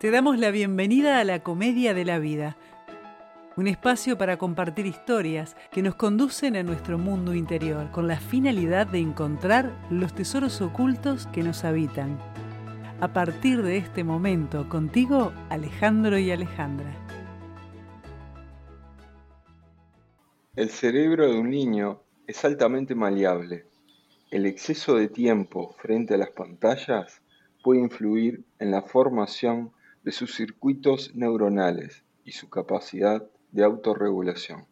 Te damos la bienvenida a la Comedia de la Vida, un espacio para compartir historias que nos conducen a nuestro mundo interior con la finalidad de encontrar los tesoros ocultos que nos habitan. A partir de este momento, contigo, Alejandro y Alejandra. El cerebro de un niño es altamente maleable. El exceso de tiempo frente a las pantallas puede influir en la formación de sus circuitos neuronales y su capacidad de autorregulación.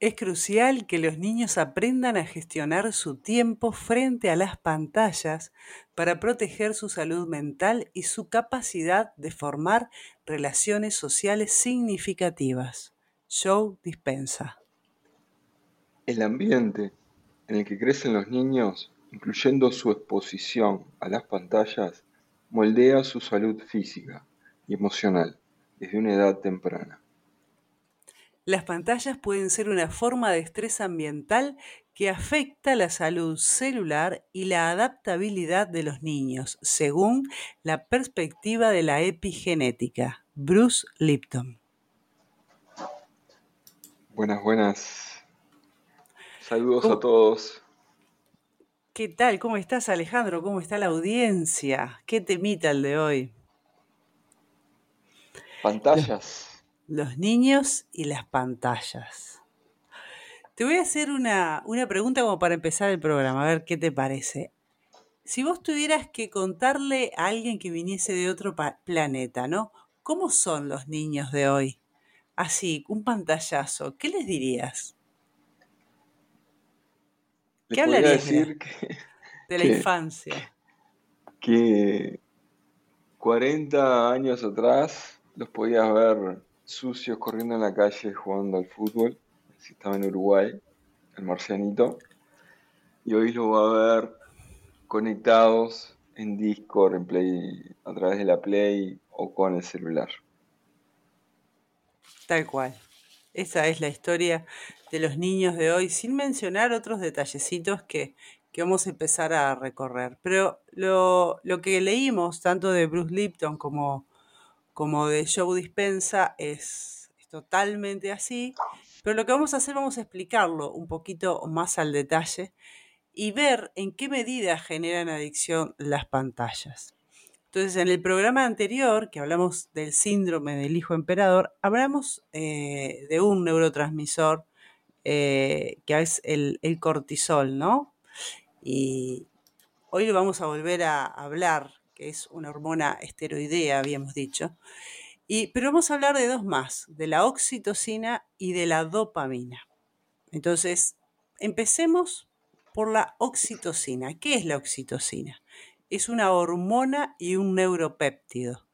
Es crucial que los niños aprendan a gestionar su tiempo frente a las pantallas para proteger su salud mental y su capacidad de formar relaciones sociales significativas. Show dispensa. El ambiente en el que crecen los niños, incluyendo su exposición a las pantallas, moldea su salud física y emocional desde una edad temprana. Las pantallas pueden ser una forma de estrés ambiental que afecta la salud celular y la adaptabilidad de los niños, según la perspectiva de la epigenética. Bruce Lipton. Buenas, buenas. Saludos a todos. ¿Qué tal? ¿Cómo estás, Alejandro? ¿Cómo está la audiencia? ¿Qué temita el de hoy? Pantallas. Los, niños y las pantallas. Te voy a hacer una, una pregunta como para empezar el programa, a ver qué te parece. Si vos tuvieras que contarle a alguien que viniese de otro planeta, ¿no? ¿Cómo son los niños de hoy? Así, un pantallazo, ¿qué les dirías? ¿Qué hablarías decir de, la infancia? Que 40 años atrás los podías ver sucios corriendo en la calle jugando al fútbol, si estaba en Uruguay, el marcianito, y hoy los va a ver conectados en Discord, en Play, a través de la Play o con el celular. Tal cual. Esa es la historia de los niños de hoy, sin mencionar otros detallecitos que, vamos a empezar a recorrer. Pero lo, que leímos, tanto de Bruce Lipton como, como de Joe Dispensa, es, es totalmente así. Pero lo que vamos a hacer, vamos a explicarlo un poquito más al detalle y ver en qué medida generan adicción las pantallas. Entonces, en el programa anterior, que hablamos del síndrome del hijo emperador, hablamos eh, de un neurotransmisor eh, que es el, cortisol, ¿no? Y hoy lo vamos a volver a hablar, que es una hormona esteroidea, habíamos dicho. Y, pero vamos a hablar de dos más, de la oxitocina y de la dopamina. Entonces, empecemos por la oxitocina. ¿Qué es la oxitocina? Es una hormona y un neuropéptido.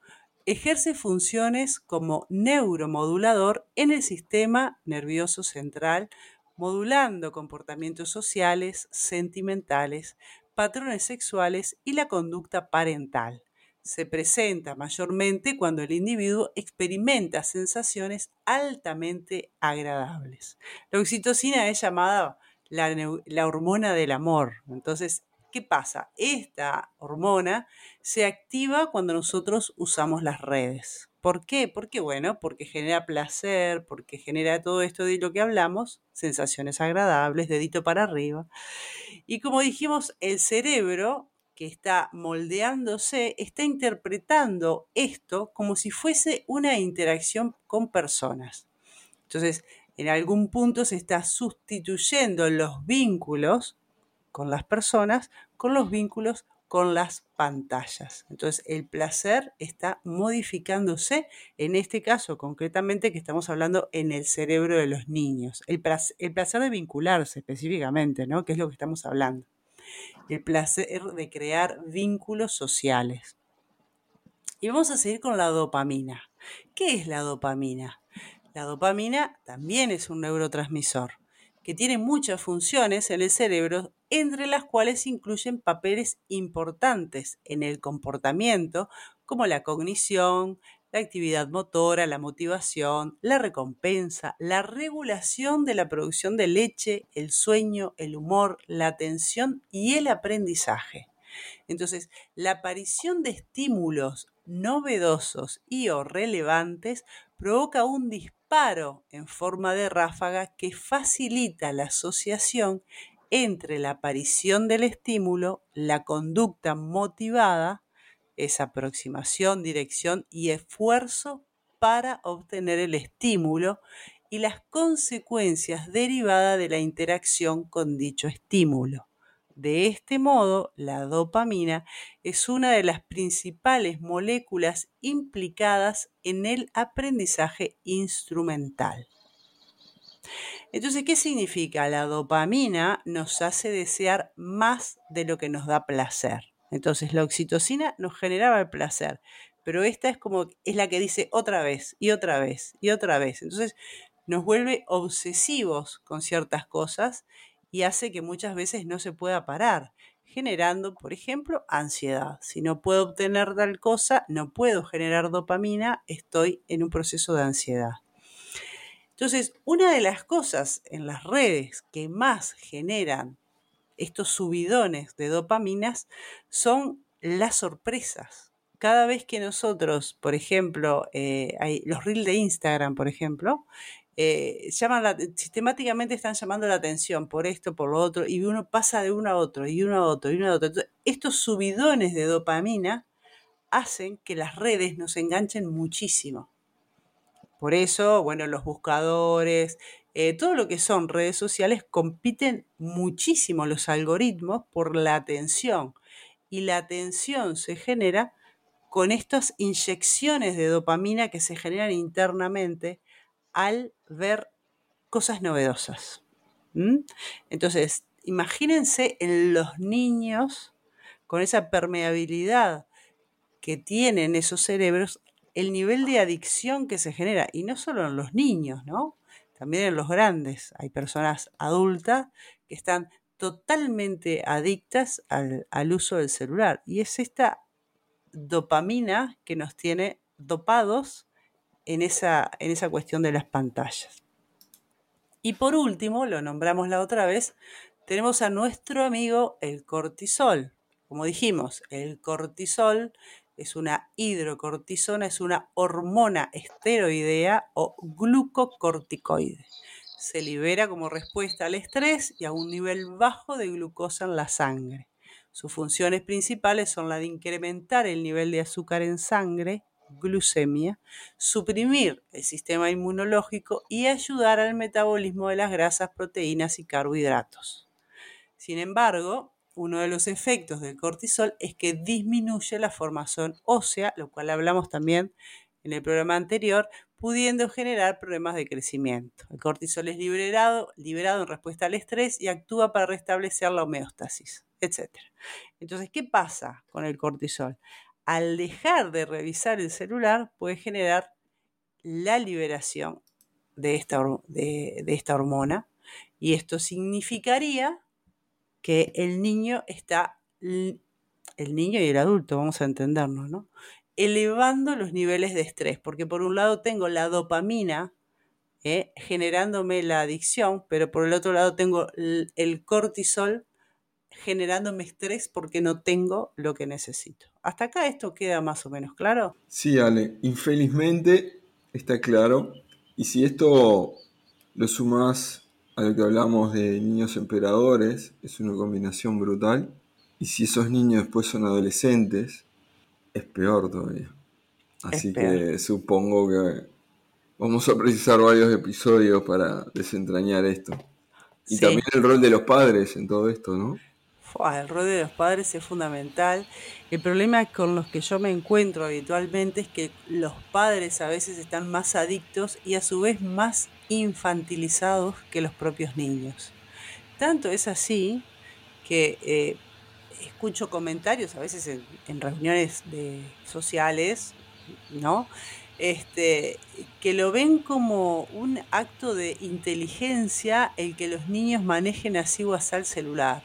Ejerce funciones como neuromodulador en el sistema nervioso central, modulando comportamientos sociales, sentimentales, patrones sexuales y la conducta parental. Se presenta mayormente cuando el individuo experimenta sensaciones altamente agradables. La oxitocina es llamada la, la hormona del amor. Entonces, ¿Qué pasa? Esta hormona se activa cuando nosotros usamos las redes. ¿Por qué? Porque, bueno, porque genera placer, porque genera todo esto de lo que hablamos, sensaciones agradables, dedito para arriba. Y como dijimos, el cerebro que está moldeándose está interpretando esto como si fuese una interacción con personas. Entonces, en algún punto se está sustituyendo los vínculos con las personas, con los vínculos, con las pantallas. Entonces, el placer está modificándose, en este caso concretamente que estamos hablando en el cerebro de los niños. El placer, de vincularse específicamente, ¿no? Que es lo que estamos hablando. El placer de crear vínculos sociales. Y vamos a seguir con la dopamina. ¿Qué es la dopamina? La dopamina también es un neurotransmisor que tiene muchas funciones en el cerebro, entre las cuales incluyen papeles importantes en el comportamiento, como la cognición, la actividad motora, la motivación, la recompensa, la regulación de la producción de leche, el sueño, el humor, la atención y el aprendizaje. Entonces, la aparición de estímulos novedosos y o relevantes provoca un disparo en forma de ráfaga que facilita la asociación entre la aparición del estímulo, la conducta motivada, esa aproximación, dirección y esfuerzo para obtener el estímulo y las consecuencias derivadas de la interacción con dicho estímulo. De este modo, la dopamina es una de las principales moléculas implicadas en el aprendizaje instrumental. Entonces, ¿qué significa? La dopamina nos hace desear más de lo que nos da placer. Entonces, la oxitocina nos generaba el placer, pero esta es como, es la que dice otra vez y otra vez y otra vez. Entonces, nos vuelve obsesivos con ciertas cosas y hace que muchas veces no se pueda parar, generando, por ejemplo, ansiedad. Si no puedo obtener tal cosa, no puedo generar dopamina, estoy en un proceso de ansiedad. Entonces, una de las cosas en las redes que más generan estos subidones de dopaminas son las sorpresas. Cada vez que nosotros, por ejemplo, eh, hay los reels de Instagram, por ejemplo, eh, sistemáticamente están llamando la atención por esto, por lo otro, y uno pasa de uno a otro, y uno a otro, y uno a otro. estos subidones de dopamina hacen que las redes nos enganchen muchísimo. Por eso, bueno, los buscadores, eh, todo lo que son redes sociales compiten muchísimo los algoritmos por la atención. Y la atención se genera con estas inyecciones de dopamina que se generan internamente al ver cosas novedosas. Entonces, imagínense en los niños con esa permeabilidad que tienen esos cerebros, el nivel de adicción que se genera, y no solo en los niños, ¿no? También en los grandes. Hay personas adultas que están totalmente adictas al, uso del celular. Y es esta dopamina que nos tiene dopados en esa, en esa cuestión de las pantallas. Y por último, lo nombramos la otra vez, tenemos a nuestro amigo el cortisol. Como dijimos, el cortisol es una hidrocortisona, es una hormona esteroidea o glucocorticoide. Se libera como respuesta al estrés y a un nivel bajo de glucosa en la sangre. Sus funciones principales son la de incrementar el nivel de azúcar en sangre, glucemia, suprimir el sistema inmunológico y ayudar al metabolismo de las grasas, proteínas y carbohidratos. Sin embargo, uno de los efectos del cortisol es que disminuye la formación ósea, lo cual hablamos también en el programa anterior, pudiendo generar problemas de crecimiento. El cortisol es liberado, liberado en respuesta al estrés y actúa para restablecer la homeostasis, etc. Entonces, ¿qué pasa con el cortisol? al dejar de revisar el celular puede generar la liberación de esta, de, esta hormona y esto significaría que el niño está, el niño y el adulto, vamos a entendernos, ¿no? elevando los niveles de estrés, porque por un lado tengo la dopamina ¿eh? generándome la adicción, pero por el otro lado tengo el cortisol generándome estrés porque no tengo lo que necesito. ¿Hasta acá esto queda más o menos claro? Sí, Ale, infelizmente está claro. Y si esto lo sumas a lo que hablamos de niños emperadores, es una combinación brutal. Y si esos niños después son adolescentes, es peor todavía. Así que supongo que vamos a precisar varios episodios para desentrañar esto. Y también el rol de los padres en todo esto, ¿no? el rol de los padres es fundamental. El problema con los que yo me encuentro habitualmente es que los padres a veces están más adictos y a su vez más infantilizados que los propios niños. Tanto es así que eh, escucho comentarios a veces en, reuniones de, sociales, ¿no? Este, que lo ven como un acto de inteligencia el que los niños manejen así o así el celular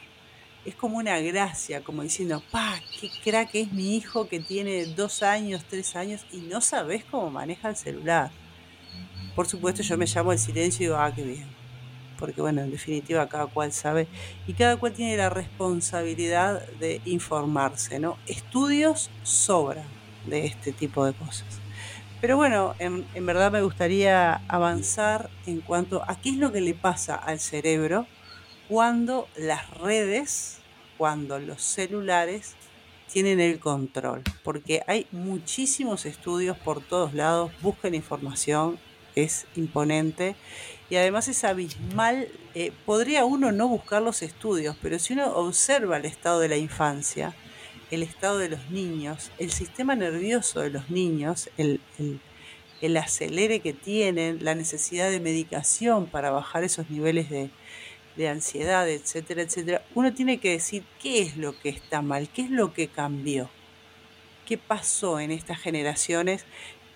es como una gracia, como diciendo, pa, qué crack es mi hijo que tiene dos años, tres años y no sabes cómo maneja el celular. Por supuesto, yo me llamo el silencio y digo, ah, qué bien. porque bueno, en definitiva cada cual sabe y cada cual tiene la responsabilidad de informarse, ¿no? Estudios sobran de este tipo de cosas. Pero bueno, en, en verdad me gustaría avanzar en cuanto a qué es lo que le pasa al cerebro cuando las redes, cuando los celulares tienen el control, porque hay muchísimos estudios por todos lados, busquen información, es imponente y además es abismal. Eh, podría uno no buscar los estudios, pero si uno observa el estado de la infancia, el estado de los niños, el sistema nervioso de los niños, el, el acelere que tienen, la necesidad de medicación para bajar esos niveles de, de ansiedad, etcétera, etcétera, uno tiene que decir qué es lo que está mal, qué es lo que cambió, qué pasó en estas generaciones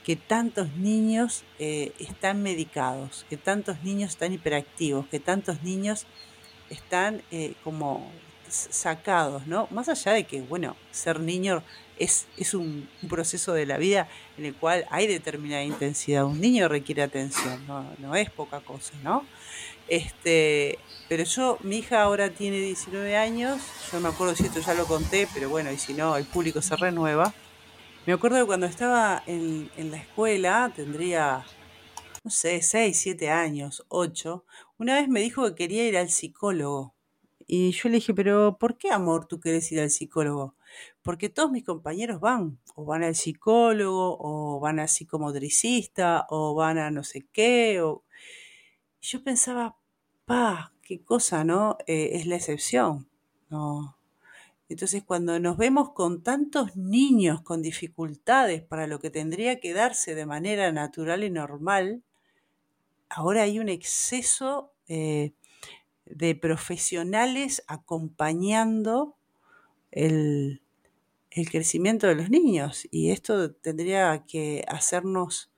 que tantos niños eh, están medicados, que tantos niños están hiperactivos, que tantos niños están eh, como sacados, ¿no? Más allá de que, bueno, ser niño es, es un, proceso de la vida en el cual hay determinada intensidad. Un niño requiere atención, no, no es poca cosa, ¿no? Este, pero yo, mi hija ahora tiene 19 años, yo me acuerdo si esto ya lo conté, pero bueno, y si no, el público se renueva. Me acuerdo que cuando estaba en, la escuela, tendría, no sé, 6, 7 años, 8, una vez me dijo que quería ir al psicólogo. Y yo le dije, pero ¿por qué, amor, tú quieres ir al psicólogo? Porque todos mis compañeros van, o van al psicólogo, o van a psicomotricista, o van a no sé qué, o yo pensaba, pa, qué cosa, ¿no? Eh, es la excepción, ¿no? Entonces, cuando nos vemos con tantos niños con dificultades para lo que tendría que darse de manera natural y normal, ahora hay un exceso eh, de profesionales acompañando el, el crecimiento de los niños. Y esto tendría que hacernos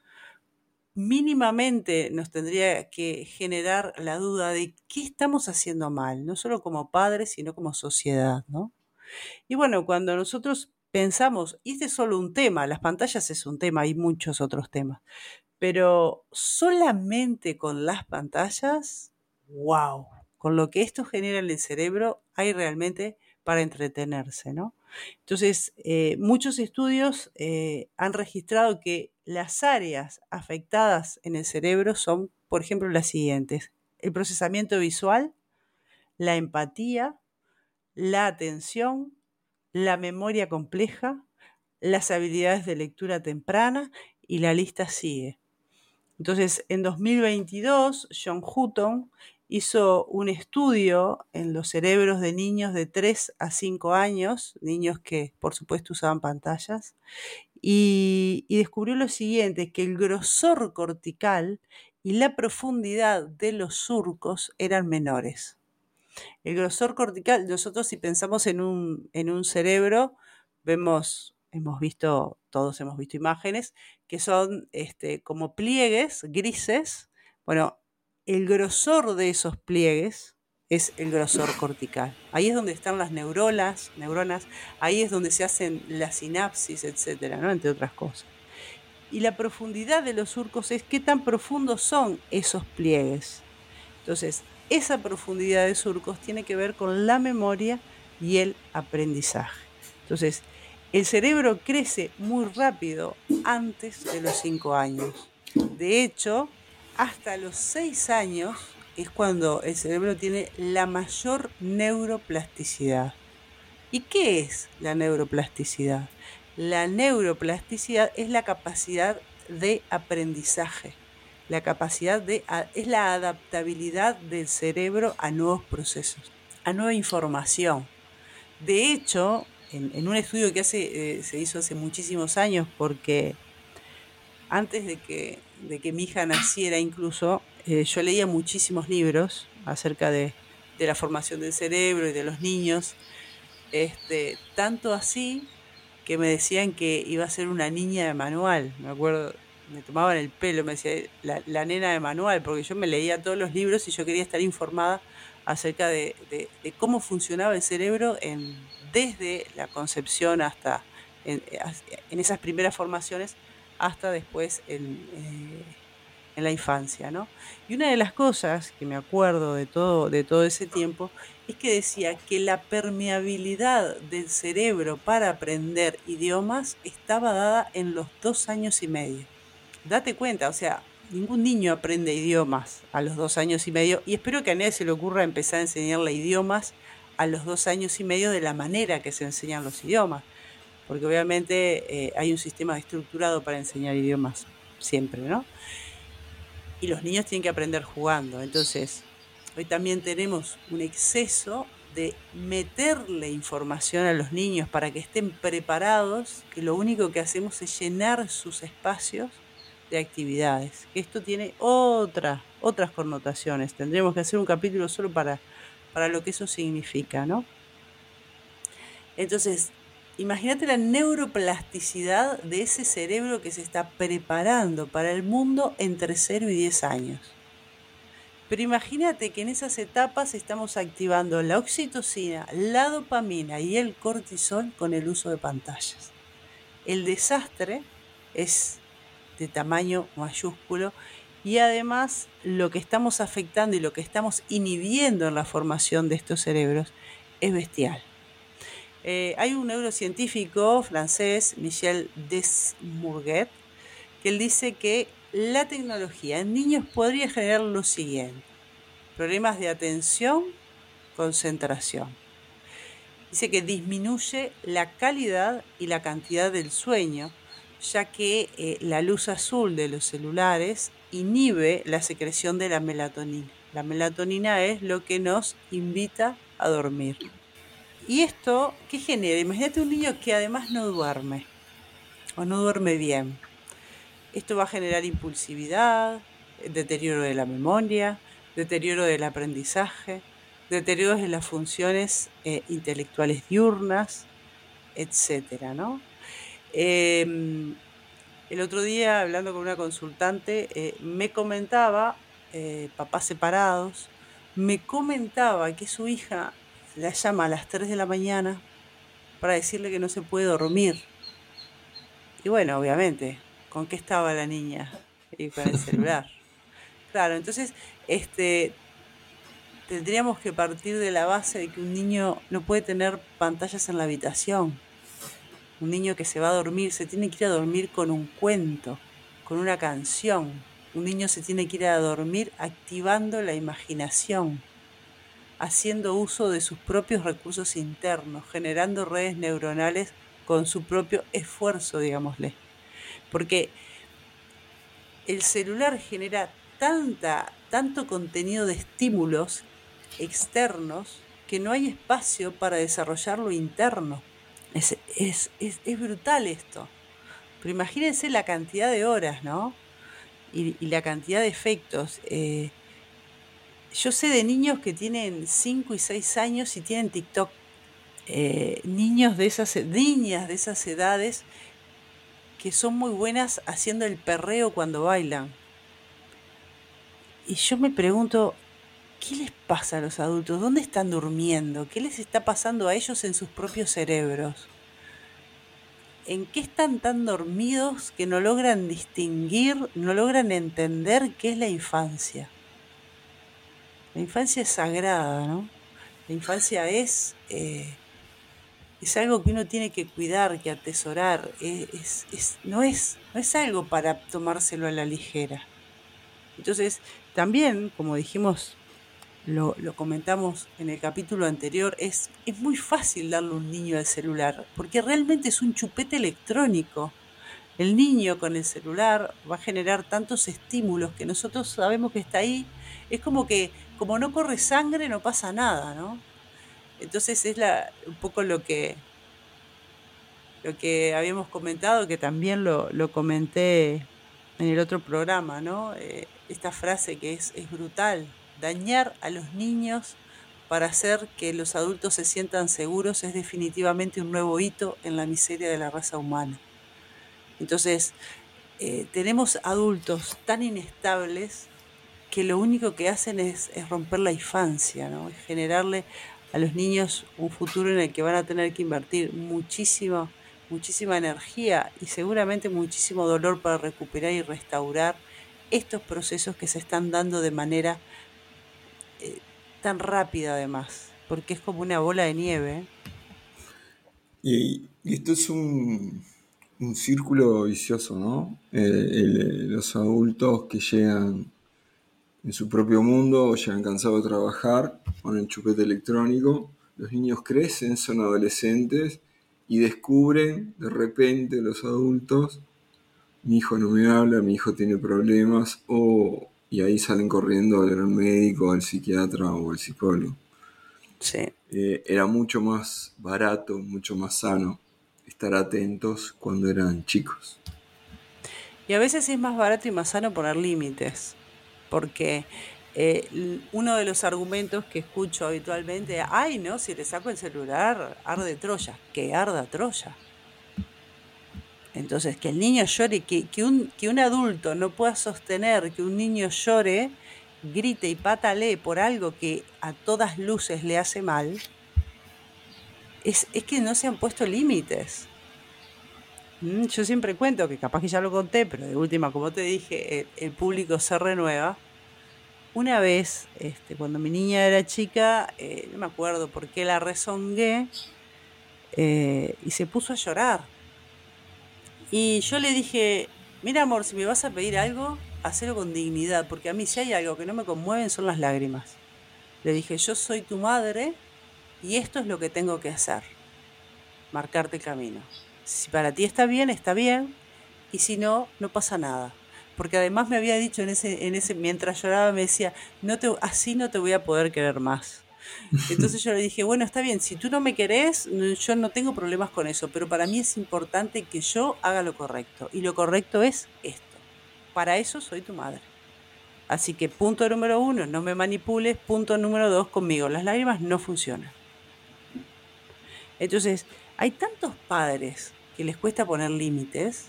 mínimamente nos tendría que generar la duda de qué estamos haciendo mal, no solo como padres, sino como sociedad, ¿no? Y bueno, cuando nosotros pensamos, y este es solo un tema, las pantallas es un tema, hay muchos otros temas, pero solamente con las pantallas, wow, con lo que esto genera en el cerebro, hay realmente para entretenerse, ¿no? Entonces, eh, muchos estudios eh, han registrado que las áreas afectadas en el cerebro son, por ejemplo, las siguientes. El procesamiento visual, la empatía, la atención, la memoria compleja, las habilidades de lectura temprana y la lista sigue. Entonces, en 2022, John Hutton hizo un estudio en los cerebros de niños de 3 a 5 años, niños que por supuesto usaban pantallas, y, descubrió lo siguiente, que el grosor cortical y la profundidad de los surcos eran menores. El grosor cortical, nosotros si pensamos en un, en un cerebro, vemos, hemos visto, todos hemos visto imágenes, que son este, como pliegues grises. Bueno, el grosor de esos pliegues es el grosor cortical. Ahí es donde están las neuronas, neuronas, ahí es donde se hacen las sinapsis, etcétera, ¿no? entre otras cosas. Y la profundidad de los surcos es qué tan profundos son esos pliegues. Entonces, esa profundidad de surcos tiene que ver con la memoria y el aprendizaje. Entonces, el cerebro crece muy rápido antes de los 5 años. De hecho, hasta los 6 años es cuando el cerebro tiene la mayor neuroplasticidad. ¿Y qué es la neuroplasticidad? La neuroplasticidad es la capacidad de aprendizaje, la capacidad de es la adaptabilidad del cerebro a nuevos procesos, a nueva información. De hecho, en, un estudio que hace, eh, se hizo hace muchísimos años, porque antes de que, de que mi hija naciera incluso, eh, yo leía muchísimos libros acerca de, la formación del cerebro y de los niños, este, tanto así que me decían que iba a ser una niña de manual, me acuerdo, me tomaban el pelo, me decía la, nena de manual, porque yo me leía todos los libros y yo quería estar informada acerca de, cómo funcionaba el cerebro en, desde la concepción hasta en, esas primeras formaciones hasta después en, eh, en la infancia, ¿no? Y una de las cosas que me acuerdo de todo, de todo ese tiempo es que decía que la permeabilidad del cerebro para aprender idiomas estaba dada en los dos años y medio. Date cuenta, o sea, ningún niño aprende idiomas a los dos años y medio y espero que a nadie se le ocurra empezar a enseñarle idiomas a los dos años y medio de la manera que se enseñan los idiomas, porque obviamente eh, hay un sistema estructurado para enseñar idiomas siempre, ¿no? Y los niños tienen que aprender jugando, entonces hoy también tenemos un exceso de meterle información a los niños para que estén preparados, que lo único que hacemos es llenar sus espacios de actividades. Esto tiene otra, otras connotaciones. Tendríamos que hacer un capítulo solo para, para lo que eso significa, ¿no? Entonces, imagínate la neuroplasticidad de ese cerebro que se está preparando para el mundo entre 0 y 10 años. Pero imagínate que en esas etapas estamos activando la oxitocina, la dopamina y el cortisol con el uso de pantallas. El desastre es de tamaño mayúsculo y además lo que estamos afectando y lo que estamos inhibiendo en la formación de estos cerebros es bestial. Eh, hay un neurocientífico francés, Michel Desmourguet, que él dice que la tecnología en niños podría generar lo siguiente, problemas de atención, concentración. Dice que disminuye la calidad y la cantidad del sueño, ya que eh, la luz azul de los celulares inhibe la secreción de la melatonina. La melatonina es lo que nos invita a dormir. ¿Y esto qué genera? Imagínate un niño que además no duerme o no duerme bien. Esto va a generar impulsividad, deterioro de la memoria, deterioro del aprendizaje, deterioro de las funciones eh, intelectuales diurnas, etcétera, ¿no? Em, el otro día, hablando con una consultante, eh, me comentaba, eh, papás separados, me comentaba que su hija la llama a las 3 de la mañana para decirle que no se puede dormir. Y bueno, obviamente, ¿con qué estaba la niña? Y con el celular. Claro, entonces, este, tendríamos que partir de la base de que un niño no puede tener pantallas en la habitación un niño que se va a dormir se tiene que ir a dormir con un cuento, con una canción. Un niño se tiene que ir a dormir activando la imaginación, haciendo uso de sus propios recursos internos, generando redes neuronales con su propio esfuerzo, digámosle. Porque el celular genera tanta, tanto contenido de estímulos externos que no hay espacio para desarrollar lo interno. Es, es, es, brutal esto. Pero imagínense la cantidad de horas, ¿no? Y, la cantidad de efectos. Eh, yo sé de niños que tienen 5 y 6 años y tienen TikTok. Eh, niños de esas, niñas de esas edades que son muy buenas haciendo el perreo cuando bailan. Y yo me pregunto, ¿qué les pasa a los adultos? ¿Dónde están durmiendo? ¿Qué les está pasando a ellos en sus propios cerebros? ¿En qué están tan dormidos que no logran distinguir, no logran entender qué es la infancia? La infancia es sagrada, ¿no? La infancia es, eh, es algo que uno tiene que cuidar, que atesorar. Es, no, es, no es algo para tomárselo a la ligera. Entonces, también, como dijimos lo, comentamos en el capítulo anterior, es, es muy fácil darle un niño al celular, porque realmente es un chupete electrónico. El niño con el celular va a generar tantos estímulos que nosotros sabemos que está ahí. Es como que, como no corre sangre, no pasa nada, ¿no? Entonces es la, un poco lo que, lo que habíamos comentado, que también lo, lo comenté en el otro programa, ¿no? Eh, esta frase que es, es brutal, dañar a los niños para hacer que los adultos se sientan seguros es definitivamente un nuevo hito en la miseria de la raza humana. Entonces, eh, tenemos adultos tan inestables que lo único que hacen es, romper la infancia, ¿no? generarle a los niños un futuro en el que van a tener que invertir muchísima, muchísima energía y seguramente muchísimo dolor para recuperar y restaurar estos procesos que se están dando de manera tan rápida además, porque es como una bola de nieve. Y, esto es un, un, círculo vicioso, ¿no? los adultos que llegan en su propio mundo, llegan cansados de trabajar, ponen chupete electrónico, los niños crecen, son adolescentes y descubren de repente los adultos, mi hijo no me habla, mi hijo tiene problemas, o y ahí salen corriendo al médico, al psiquiatra o al psicólogo. Sí. Eh, era mucho más barato, mucho más sano estar atentos cuando eran chicos. Y a veces es más barato y más sano poner límites, porque eh, uno de los argumentos que escucho habitualmente, ay no, si le saco el celular, arde Troya, que arda Troya. Entonces, que el niño llore, que, un, que un adulto no pueda sostener que un niño llore, grite y patalee por algo que a todas luces le hace mal, es, es que no se han puesto límites. Mm, yo siempre cuento, que capaz que ya lo conté, pero de última, como te dije, el, público se renueva. Una vez, este, cuando mi niña era chica, eh, no me acuerdo por qué la rezongué eh, y se puso a llorar y yo le dije, mira amor, si me vas a pedir algo, hacelo con dignidad, porque a mí si hay algo que no me conmueven son las lágrimas. Le dije, yo soy tu madre y esto es lo que tengo que hacer, marcarte el camino. Si para ti está bien, está bien, y si no, no pasa nada. Porque además me había dicho en ese, en ese, mientras lloraba, me decía, no te, así no te voy a poder querer más. Entonces yo le dije, bueno, está bien, si tú no me querés, yo no tengo problemas con eso, pero para mí es importante que yo haga lo correcto. Y lo correcto es esto. Para eso soy tu madre. Así que punto número uno, no me manipules. Punto número dos, conmigo. Las lágrimas no funcionan. Entonces, hay tantos padres que les cuesta poner límites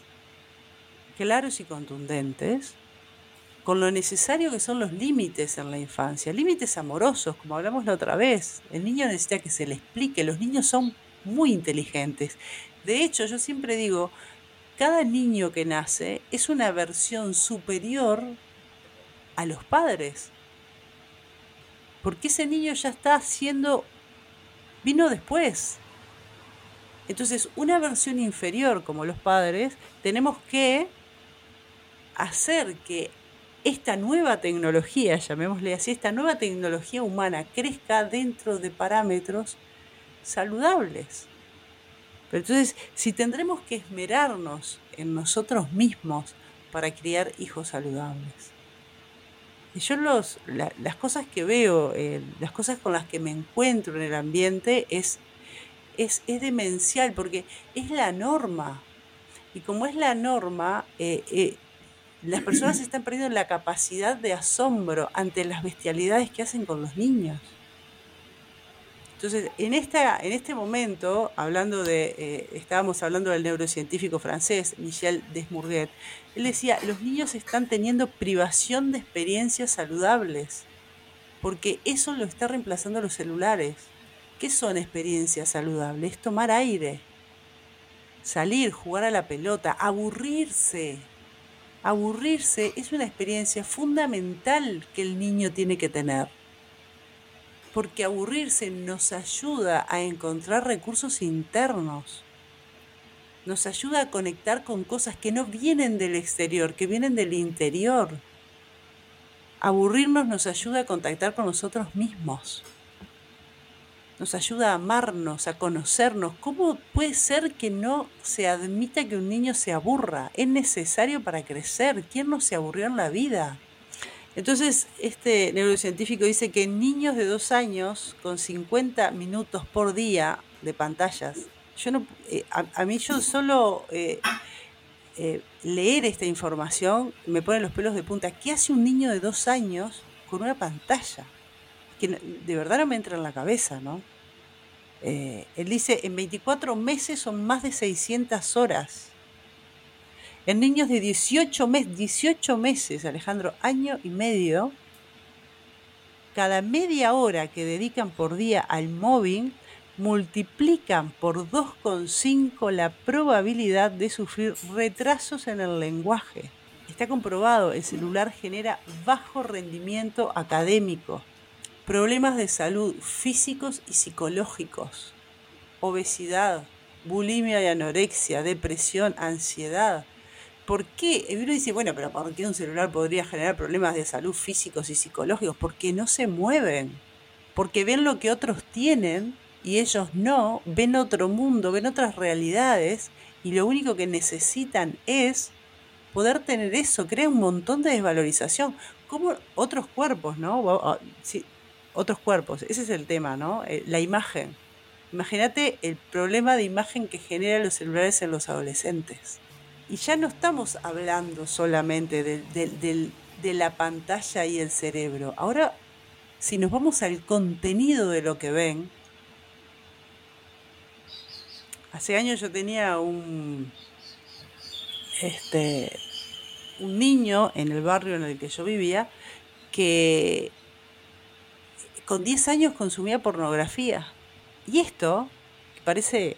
claros y contundentes con lo necesario que son los límites en la infancia, límites amorosos, como hablamos la otra vez. El niño necesita que se le explique, los niños son muy inteligentes. De hecho, yo siempre digo, cada niño que nace es una versión superior a los padres. Porque ese niño ya está haciendo, vino después. Entonces, una versión inferior como los padres, tenemos que hacer que esta nueva tecnología, llamémosle así, esta nueva tecnología humana crezca dentro de parámetros saludables. Pero entonces, si tendremos que esmerarnos en nosotros mismos para criar hijos saludables. Y yo los, las cosas que veo, eh, las cosas con las que me encuentro en el ambiente es, es, es demencial porque es la norma. Y como es la norma, eh, eh, las personas están perdiendo la capacidad de asombro ante las bestialidades que hacen con los niños. Entonces, en, esta, en este momento, hablando de, eh, estábamos hablando del neurocientífico francés Michel Desmourguet, él decía, los niños están teniendo privación de experiencias saludables, porque eso lo está reemplazando los celulares. ¿Qué son experiencias saludables? Tomar aire, salir, jugar a la pelota, aburrirse, Aburrirse es una experiencia fundamental que el niño tiene que tener, porque aburrirse nos ayuda a encontrar recursos internos, nos ayuda a conectar con cosas que no vienen del exterior, que vienen del interior. Aburrirnos nos ayuda a contactar con nosotros mismos nos ayuda a amarnos, a conocernos. ¿Cómo puede ser que no se admita que un niño se aburra? Es necesario para crecer. ¿Quién no se aburrió en la vida? Entonces, este neurocientífico dice que niños de dos años con 50 minutos por día de pantallas, yo no, eh, a, mí yo solo eh, eh, leer esta información me pone los pelos de punta. ¿Qué hace un niño de dos años con una pantalla? De verdad no me entra en la cabeza, ¿no? Eh, él dice, en 24 meses son más de 600 horas. En niños de 18, mes, 18 meses, Alejandro, año y medio, cada media hora que dedican por día al móvil, multiplican por 2,5 la probabilidad de sufrir retrasos en el lenguaje. está comprobado, el celular genera bajo rendimiento académico, problemas de salud físicos y psicológicos, obesidad, bulimia y anorexia, depresión, ansiedad. ¿Por qué? Y uno dice, bueno, pero ¿por qué un celular podría generar problemas de salud físicos y psicológicos? Porque no se mueven, porque ven lo que otros tienen y ellos no, ven otro mundo, ven otras realidades y lo único que necesitan es poder tener eso, crea un montón de desvalorización, como otros cuerpos, ¿no? Sí, otros cuerpos, ese es el tema, ¿no? Eh, la imagen. Imagínate el problema de imagen que generan los celulares en los adolescentes. Y ya no estamos hablando solamente de, la pantalla y el cerebro. Ahora, si nos vamos al contenido de lo que ven, hace años yo tenía un, este, un niño en el barrio en el que yo vivía que con 10 años consumía pornografía. Y esto, que parece,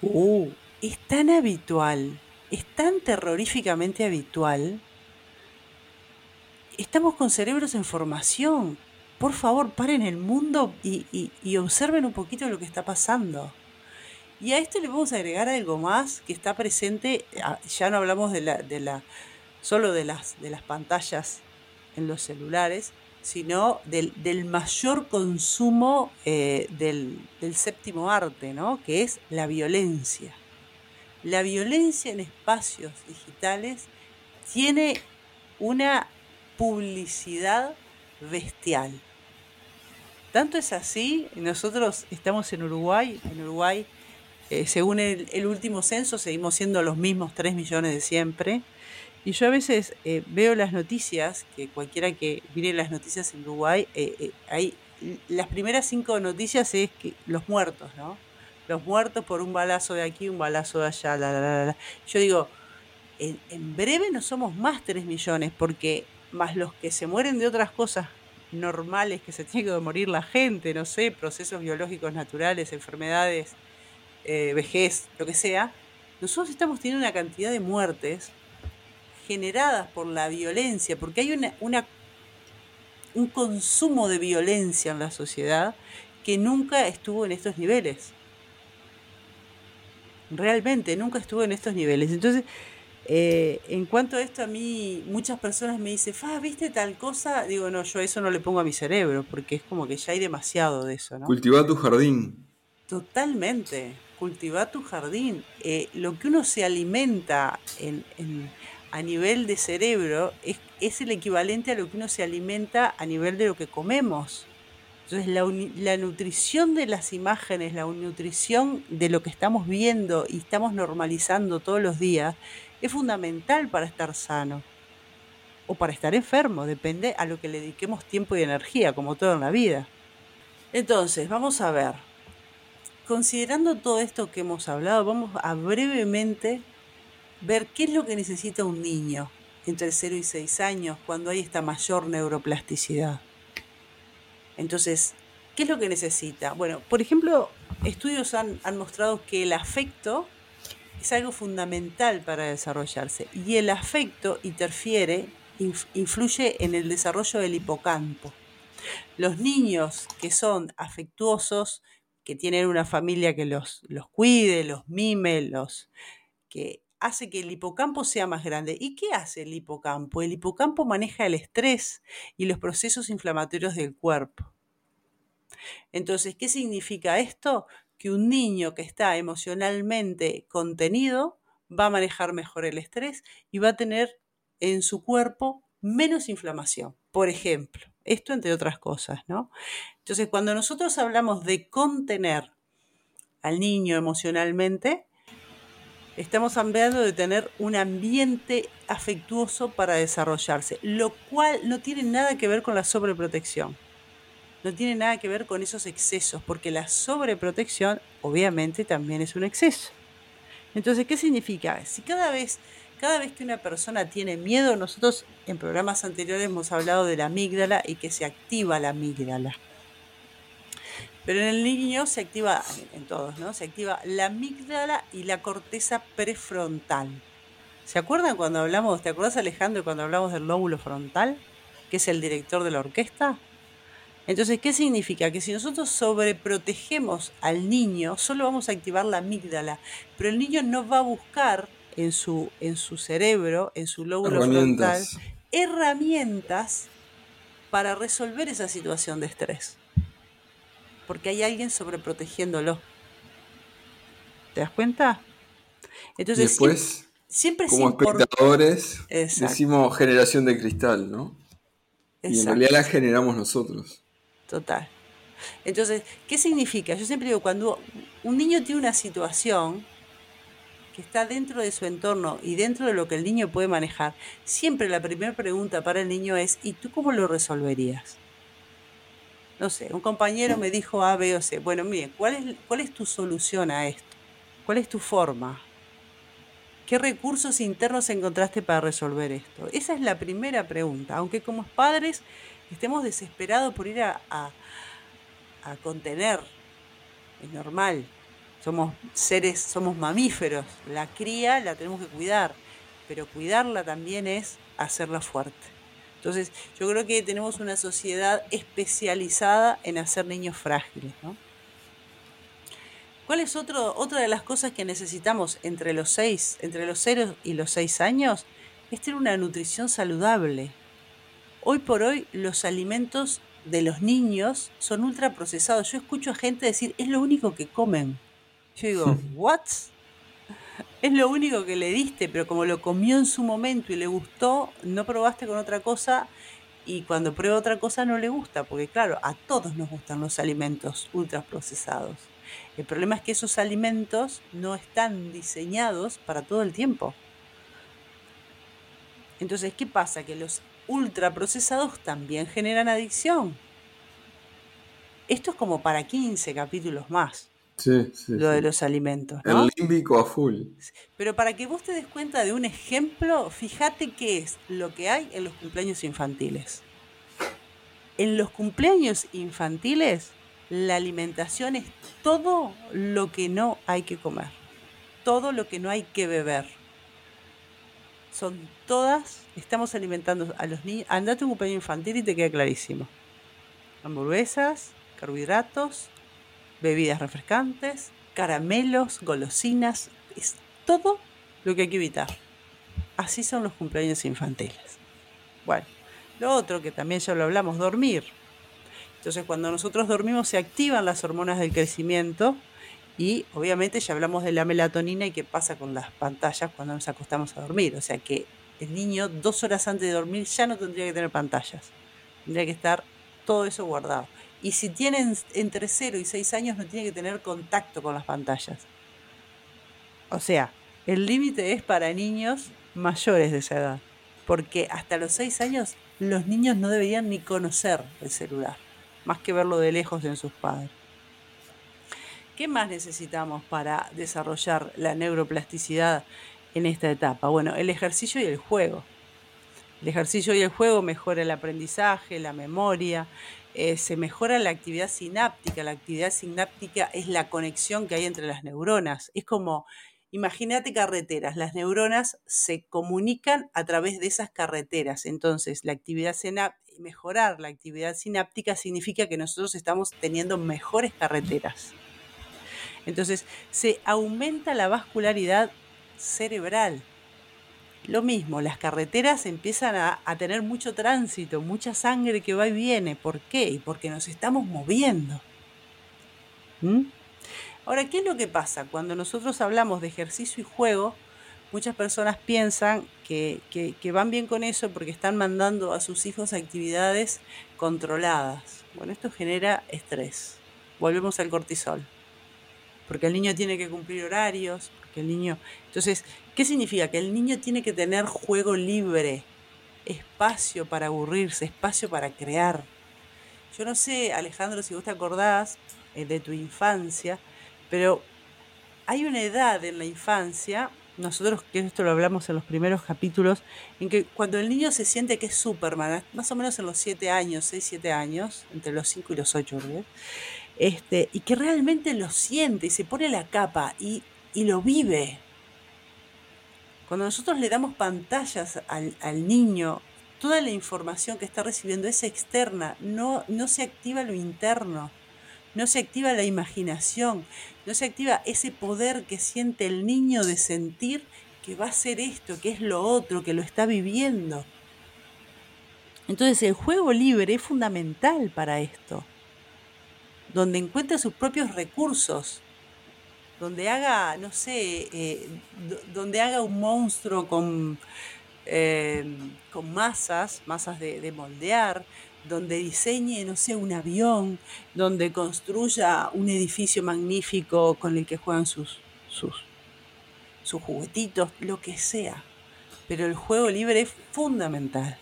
uh, es tan habitual, es tan terroríficamente habitual. Estamos con cerebros en formación. Por favor, paren el mundo y, observen un poquito lo que está pasando. Y a esto le vamos a agregar algo más que está presente, ah, ya no hablamos de la, de la, solo de las, de las pantallas en los celulares, sino del, mayor consumo eh, del, séptimo arte, ¿no? que es la violencia. La violencia en espacios digitales tiene una publicidad bestial. Tanto es así, nosotros estamos en Uruguay, en Uruguay, eh, según el, el, último censo, seguimos siendo los mismos 3 millones de siempre. Y yo a veces eh, veo las noticias, que cualquiera que mire las noticias en Uruguay, eh, eh, hay, las primeras cinco noticias es que los muertos, ¿no? Los muertos por un balazo de aquí, un balazo de allá, la, la, la, la. Yo digo, en, en breve no somos más 3 millones, porque más los que se mueren de otras cosas normales que se tiene que morir la gente, no sé, procesos biológicos naturales, enfermedades, vejez, lo que sea, nosotros estamos teniendo una cantidad de muertes generadas por la violencia, porque hay una, una, un consumo de violencia en la sociedad que nunca estuvo en estos niveles. Realmente, nunca estuvo en estos niveles. Entonces, eh, en cuanto a esto, a mí muchas personas me dicen, Fa, ¿viste tal cosa? Digo, no, yo eso no le pongo a mi cerebro, porque es como que ya hay demasiado de eso, ¿no? Cultiva tu jardín. Totalmente, cultiva tu jardín. Eh, lo que uno se alimenta en, a nivel de cerebro es, es, el equivalente a lo que uno se alimenta a nivel de lo que comemos. Entonces la, nutrición de las imágenes, la nutrición de lo que estamos viendo y estamos normalizando todos los días es fundamental para estar sano o para estar enfermo, depende a lo que le dediquemos tiempo y energía, como todo en la vida. Entonces, vamos a ver, considerando todo esto que hemos hablado, vamos a brevemente ver qué es lo que necesita un niño entre 0 y 6 años cuando hay esta mayor neuroplasticidad. Entonces, ¿qué es lo que necesita? Bueno, por ejemplo, estudios han, han mostrado que el afecto es algo fundamental para desarrollarse y el afecto interfiere, influye en el desarrollo del hipocampo. Los niños que son afectuosos, que tienen una familia que los, los cuide, los mime, los que hace que el hipocampo sea más grande. ¿Y qué hace el hipocampo? El hipocampo maneja el estrés y los procesos inflamatorios del cuerpo. Entonces, ¿qué significa esto? Que un niño que está emocionalmente contenido va a manejar mejor el estrés y va a tener en su cuerpo menos inflamación, por ejemplo. Esto entre otras cosas, ¿no? Entonces, cuando nosotros hablamos de contener al niño emocionalmente, Estamos hablando de tener un ambiente afectuoso para desarrollarse, lo cual no tiene nada que ver con la sobreprotección. No tiene nada que ver con esos excesos, porque la sobreprotección obviamente también es un exceso. Entonces, ¿qué significa? Si cada vez, cada vez que una persona tiene miedo, nosotros en programas anteriores hemos hablado de la amígdala y que se activa la amígdala. Pero en el niño se activa, en todos, ¿no? Se activa la amígdala y la corteza prefrontal. ¿Se acuerdan cuando hablamos, te acuerdas Alejandro cuando hablamos del lóbulo frontal, que es el director de la orquesta? Entonces, ¿qué significa? Que si nosotros sobreprotegemos al niño, solo vamos a activar la amígdala, pero el niño no va a buscar en su, en su cerebro, en su lóbulo frontal, herramientas para resolver esa situación de estrés. Porque hay alguien sobreprotegiéndolo. ¿Te das cuenta? Entonces, Después, siempre, como espectadores, decimos generación de cristal, ¿no? Y en realidad la generamos nosotros. Total. Entonces, ¿qué significa? Yo siempre digo, cuando un niño tiene una situación que está dentro de su entorno y dentro de lo que el niño puede manejar, siempre la primera pregunta para el niño es, ¿y tú cómo lo resolverías? No sé, un compañero me dijo A, B o C. Bueno, mire, ¿cuál es, tu solución a esto? ¿Cuál es tu forma? ¿Qué recursos internos encontraste para resolver esto? Esa es la primera pregunta, aunque como padres estemos desesperados por ir a, contener, es normal, somos seres, somos mamíferos, la cría la tenemos que cuidar, pero cuidarla también es hacerla fuerte. Entonces, yo creo que tenemos una sociedad especializada en hacer niños frágiles, ¿no? ¿Cuál es otro, otra de las cosas que necesitamos entre los seis, entre los 0 y los 6 años? Es tener una nutrición saludable. Hoy por hoy los alimentos de los niños son ultraprocesados. Yo escucho a gente decir, es lo único que comen. Yo digo, ¿what? Es lo único que le diste, pero como lo comió en su momento y le gustó, no probaste con otra cosa y cuando prueba otra cosa no le gusta, porque claro, a todos nos gustan los alimentos ultraprocesados. El problema es que esos alimentos no están diseñados para todo el tiempo. Entonces, ¿qué pasa? Que los ultraprocesados también generan adicción. Esto es como para 15 capítulos más. Sí, sí, lo de los alimentos. El límbico a full. Pero para que vos te des cuenta de un ejemplo, fíjate qué es lo que hay en los cumpleaños infantiles. En los cumpleaños infantiles la alimentación es todo lo que no hay que comer, todo lo que no hay que beber. Son todas, estamos alimentando a los niños. Andate un cumpleaños infantil y te queda clarísimo. Hamburguesas, carbohidratos, bebidas refrescantes, caramelos, golosinas, es todo lo que hay que evitar. Así son los cumpleaños infantiles. Bueno, lo otro que también ya lo hablamos, dormir. Entonces cuando nosotros dormimos se activan las hormonas del crecimiento y obviamente ya hablamos de la melatonina y qué pasa con las pantallas cuando nos acostamos a dormir. O sea que el niño dos horas antes de dormir ya no tendría que tener pantallas. Tendría que estar todo eso guardado. Y si tienen entre 0 y 6 años no tiene que tener contacto con las pantallas. O sea, el límite es para niños mayores de esa edad. Porque hasta los 6 años los niños no deberían ni conocer el celular más que verlo de lejos en sus padres. ¿Qué más necesitamos para desarrollar la neuroplasticidad en esta etapa? Bueno, el ejercicio y el juego. El ejercicio y el juego mejora el aprendizaje, la memoria, eh, se mejora la actividad sináptica. La actividad sináptica es la conexión que hay entre las neuronas. Es como, imagínate carreteras, las neuronas se comunican a través de esas carreteras. Entonces, la actividad mejorar la actividad sináptica significa que nosotros estamos teniendo mejores carreteras. Entonces, se aumenta la vascularidad cerebral. Lo mismo, las carreteras empiezan a, tener mucho tránsito, mucha sangre que va y viene. ¿Por qué? Porque nos estamos moviendo. ¿Mm? Ahora, ¿qué es lo que pasa? Cuando nosotros hablamos de ejercicio y juego, muchas personas piensan que, van bien con eso porque están mandando a sus hijos actividades controladas. Bueno, esto genera estrés. Volvemos al cortisol. Porque el niño tiene que cumplir horarios, porque el niño... Entonces, ¿qué significa? Que el niño tiene que tener juego libre, espacio para aburrirse, espacio para crear. Yo no sé, Alejandro, si vos te acordás eh, de tu infancia, pero hay una edad en la infancia nosotros, que esto lo hablamos en los primeros capítulos, en que cuando el niño se siente que es Superman, más o menos en los 7 años, 6, 7 años, entre los 5 y los 8, este, y que realmente lo siente y se pone la capa y, y lo vive. Cuando nosotros le damos pantallas al, niño, toda la información que está recibiendo es externa, no, no se activa lo interno, no se activa la imaginación, no se activa ese poder que siente el niño de sentir que va a ser esto, que es lo otro, que lo está viviendo. Entonces el juego libre es fundamental para esto, donde encuentra sus propios recursos, donde haga, no sé, eh, donde haga un monstruo con eh, con masas, masas de, moldear, donde diseñe, no sé, un avión, donde construya un edificio magnífico con el que juegan sus, sus, sus juguetitos, lo que sea. Pero el juego libre es fundamental.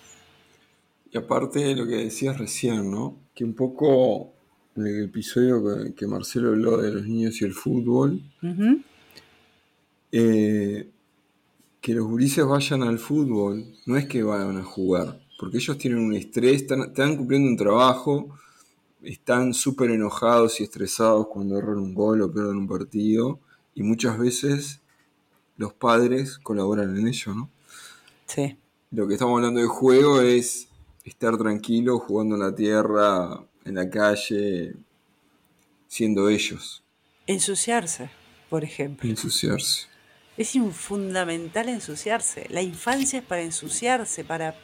Y aparte de lo que decías recién, ¿no? Que un poco el episodio que, Marcelo habló de los niños y el fútbol, que los gurises vayan al fútbol no es que vayan a jugar, porque ellos tienen un estrés, están, cumpliendo un trabajo, están súper enojados y estresados cuando erran un gol o pierden un partido, y muchas veces los padres colaboran en ello, ¿no? Sí. Lo que estamos hablando de juego es estar tranquilo, jugando en la tierra, en la calle, siendo ellos. Ensuciarse, por ejemplo. Ensuciarse. Es fundamental ensuciarse. La infancia es para ensuciarse, para,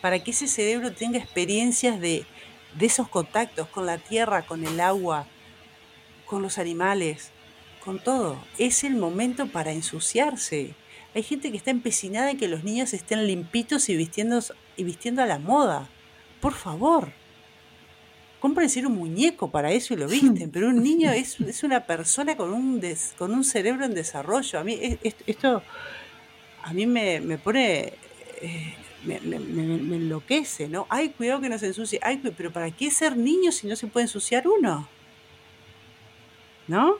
para que ese cerebro tenga experiencias de, de esos contactos con la tierra, con el agua, con los animales, con todo. Es el momento para ensuciarse. Hay gente que está empecinada en que los niños estén limpitos y vistiendo, y vistiendo a la moda. Por favor cómprense un muñeco para eso y lo visten, pero un niño es, es una persona con un, con un cerebro en desarrollo. A mí esto a mí me, pone, eh, me, enloquece, ¿no? Ay, cuidado que no se ensucie, ay, pero ¿para qué ser niño si no se puede ensuciar uno? ¿No?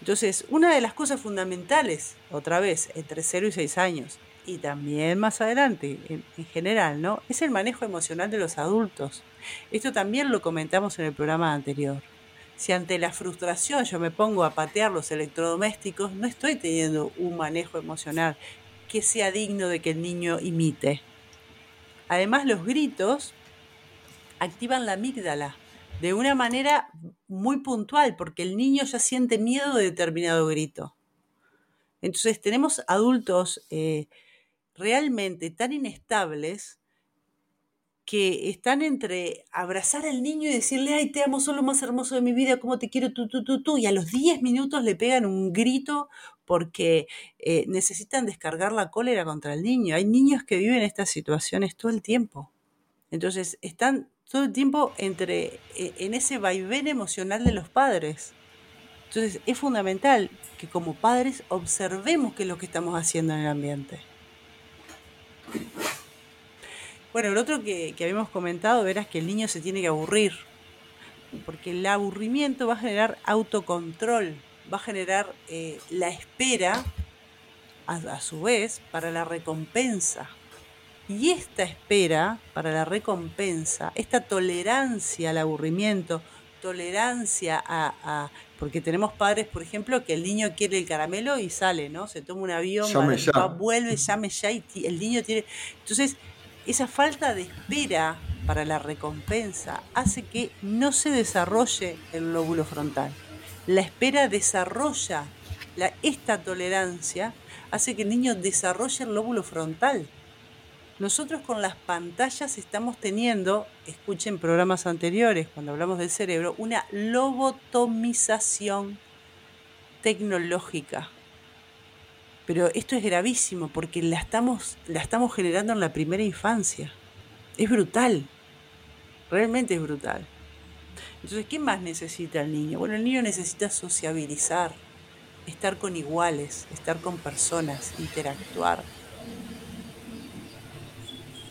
Entonces, una de las cosas fundamentales, otra vez, entre 0 y 6 años, y también más adelante, en, general, ¿no? Es el manejo emocional de los adultos. Esto también lo comentamos en el programa anterior. Si ante la frustración yo me pongo a patear los electrodomésticos, no estoy teniendo un manejo emocional que sea digno de que el niño imite. Además, los gritos activan la amígdala de una manera muy puntual, porque el niño ya siente miedo de determinado grito. Entonces tenemos adultos eh, realmente tan inestables que están entre abrazar al niño y decirle, ay, te amo, solo lo más hermoso de mi vida, cómo te quiero, tú, tú, tú, tú, y a los 10 minutos le pegan un grito porque eh, necesitan descargar la cólera contra el niño. Hay niños que viven estas situaciones todo el tiempo. Entonces, están todo el tiempo entre, eh, en ese vaivén emocional de los padres. Entonces, es fundamental que como padres observemos qué es lo que estamos haciendo en el ambiente. Bueno, el otro que, habíamos comentado verás que el niño se tiene que aburrir, porque el aburrimiento va a generar autocontrol, va a generar eh, la espera, a, su vez, para la recompensa. Y esta espera para la recompensa, esta tolerancia al aburrimiento, tolerancia a, porque tenemos padres, por ejemplo, que el niño quiere el caramelo y sale, ¿no? Se toma un avión, vuelve, llame ya y el niño tiene... Entonces, esa falta de espera para la recompensa hace que no se desarrolle el lóbulo frontal. La espera desarrolla, la, esta tolerancia hace que el niño desarrolle el lóbulo frontal. Nosotros con las pantallas estamos teniendo, escuchen programas anteriores cuando hablamos del cerebro, una lobotomización tecnológica. Pero esto es gravísimo porque la estamos, la estamos generando en la primera infancia. Es brutal. Realmente es brutal. Entonces, ¿qué más necesita el niño? Bueno, el niño necesita sociabilizar, estar con iguales, estar con personas, interactuar.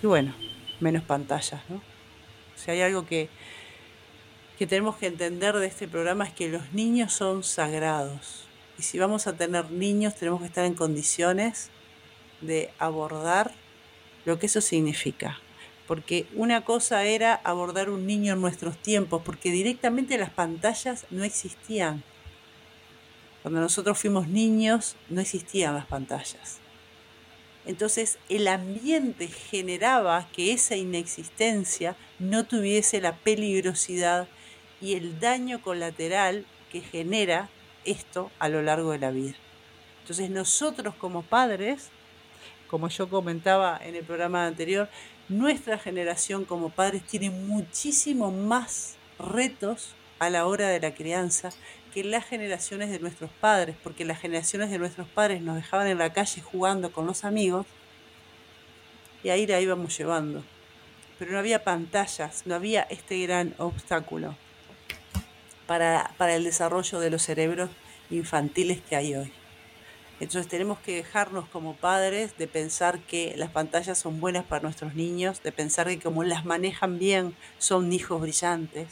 Y bueno, menos pantallas, ¿no? Si hay algo que, que tenemos que entender de este programa es que los niños son sagrados y si vamos a tener niños, tenemos que estar en condiciones de abordar lo que eso significa. Porque una cosa era abordar un niño en nuestros tiempos, porque directamente las pantallas no existían. Cuando nosotros fuimos niños no existían las pantallas. Entonces el ambiente generaba que esa inexistencia no tuviese la peligrosidad y el daño colateral que genera esto a lo largo de la vida. Entonces nosotros como padres, como yo comentaba en el programa anterior, nuestra generación como padres tiene muchísimo más retos a la hora de la crianza que las generaciones de nuestros padres, porque las generaciones de nuestros padres nos dejaban en la calle jugando con los amigos y ahí la íbamos llevando. Pero no había pantallas, no había este gran obstáculo para, para el desarrollo de los cerebros infantiles que hay hoy. Entonces tenemos que dejarnos como padres de pensar que las pantallas son buenas para nuestros niños, de pensar que como las manejan bien son hijos brillantes,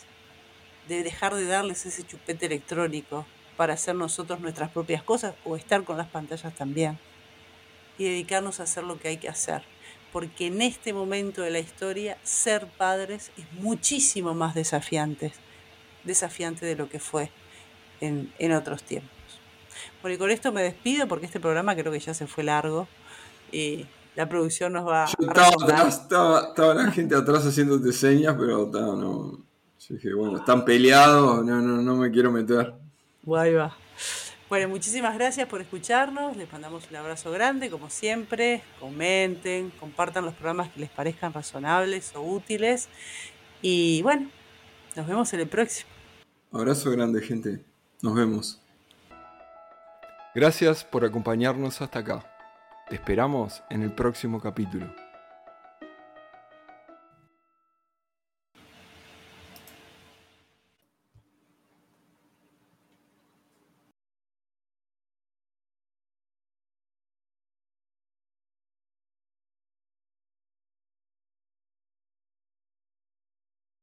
de dejar de darles ese chupete electrónico para hacer nosotros nuestras propias cosas o estar con las pantallas también y dedicarnos a hacer lo que hay que hacer. Porque en este momento de la historia ser padres es muchísimo más desafiante, desafiante de lo que fue en, en otros tiempos. Bueno, y con esto me despido porque este programa creo que ya se fue largo y la producción nos va Yo estaba, atrás, estaba, estaba, la gente atrás haciéndote señas, pero estaba, no. Yo dije, bueno, están peleados, no, no, no me quiero meter. Ahí va. Bueno, muchísimas gracias por escucharnos. Les mandamos un abrazo grande, como siempre. Comenten, compartan los programas que les parezcan razonables o útiles. Y bueno, nos vemos en el próximo. Abrazo grande, gente. Nos vemos. Gracias por acompañarnos hasta acá. Te esperamos en el próximo capítulo.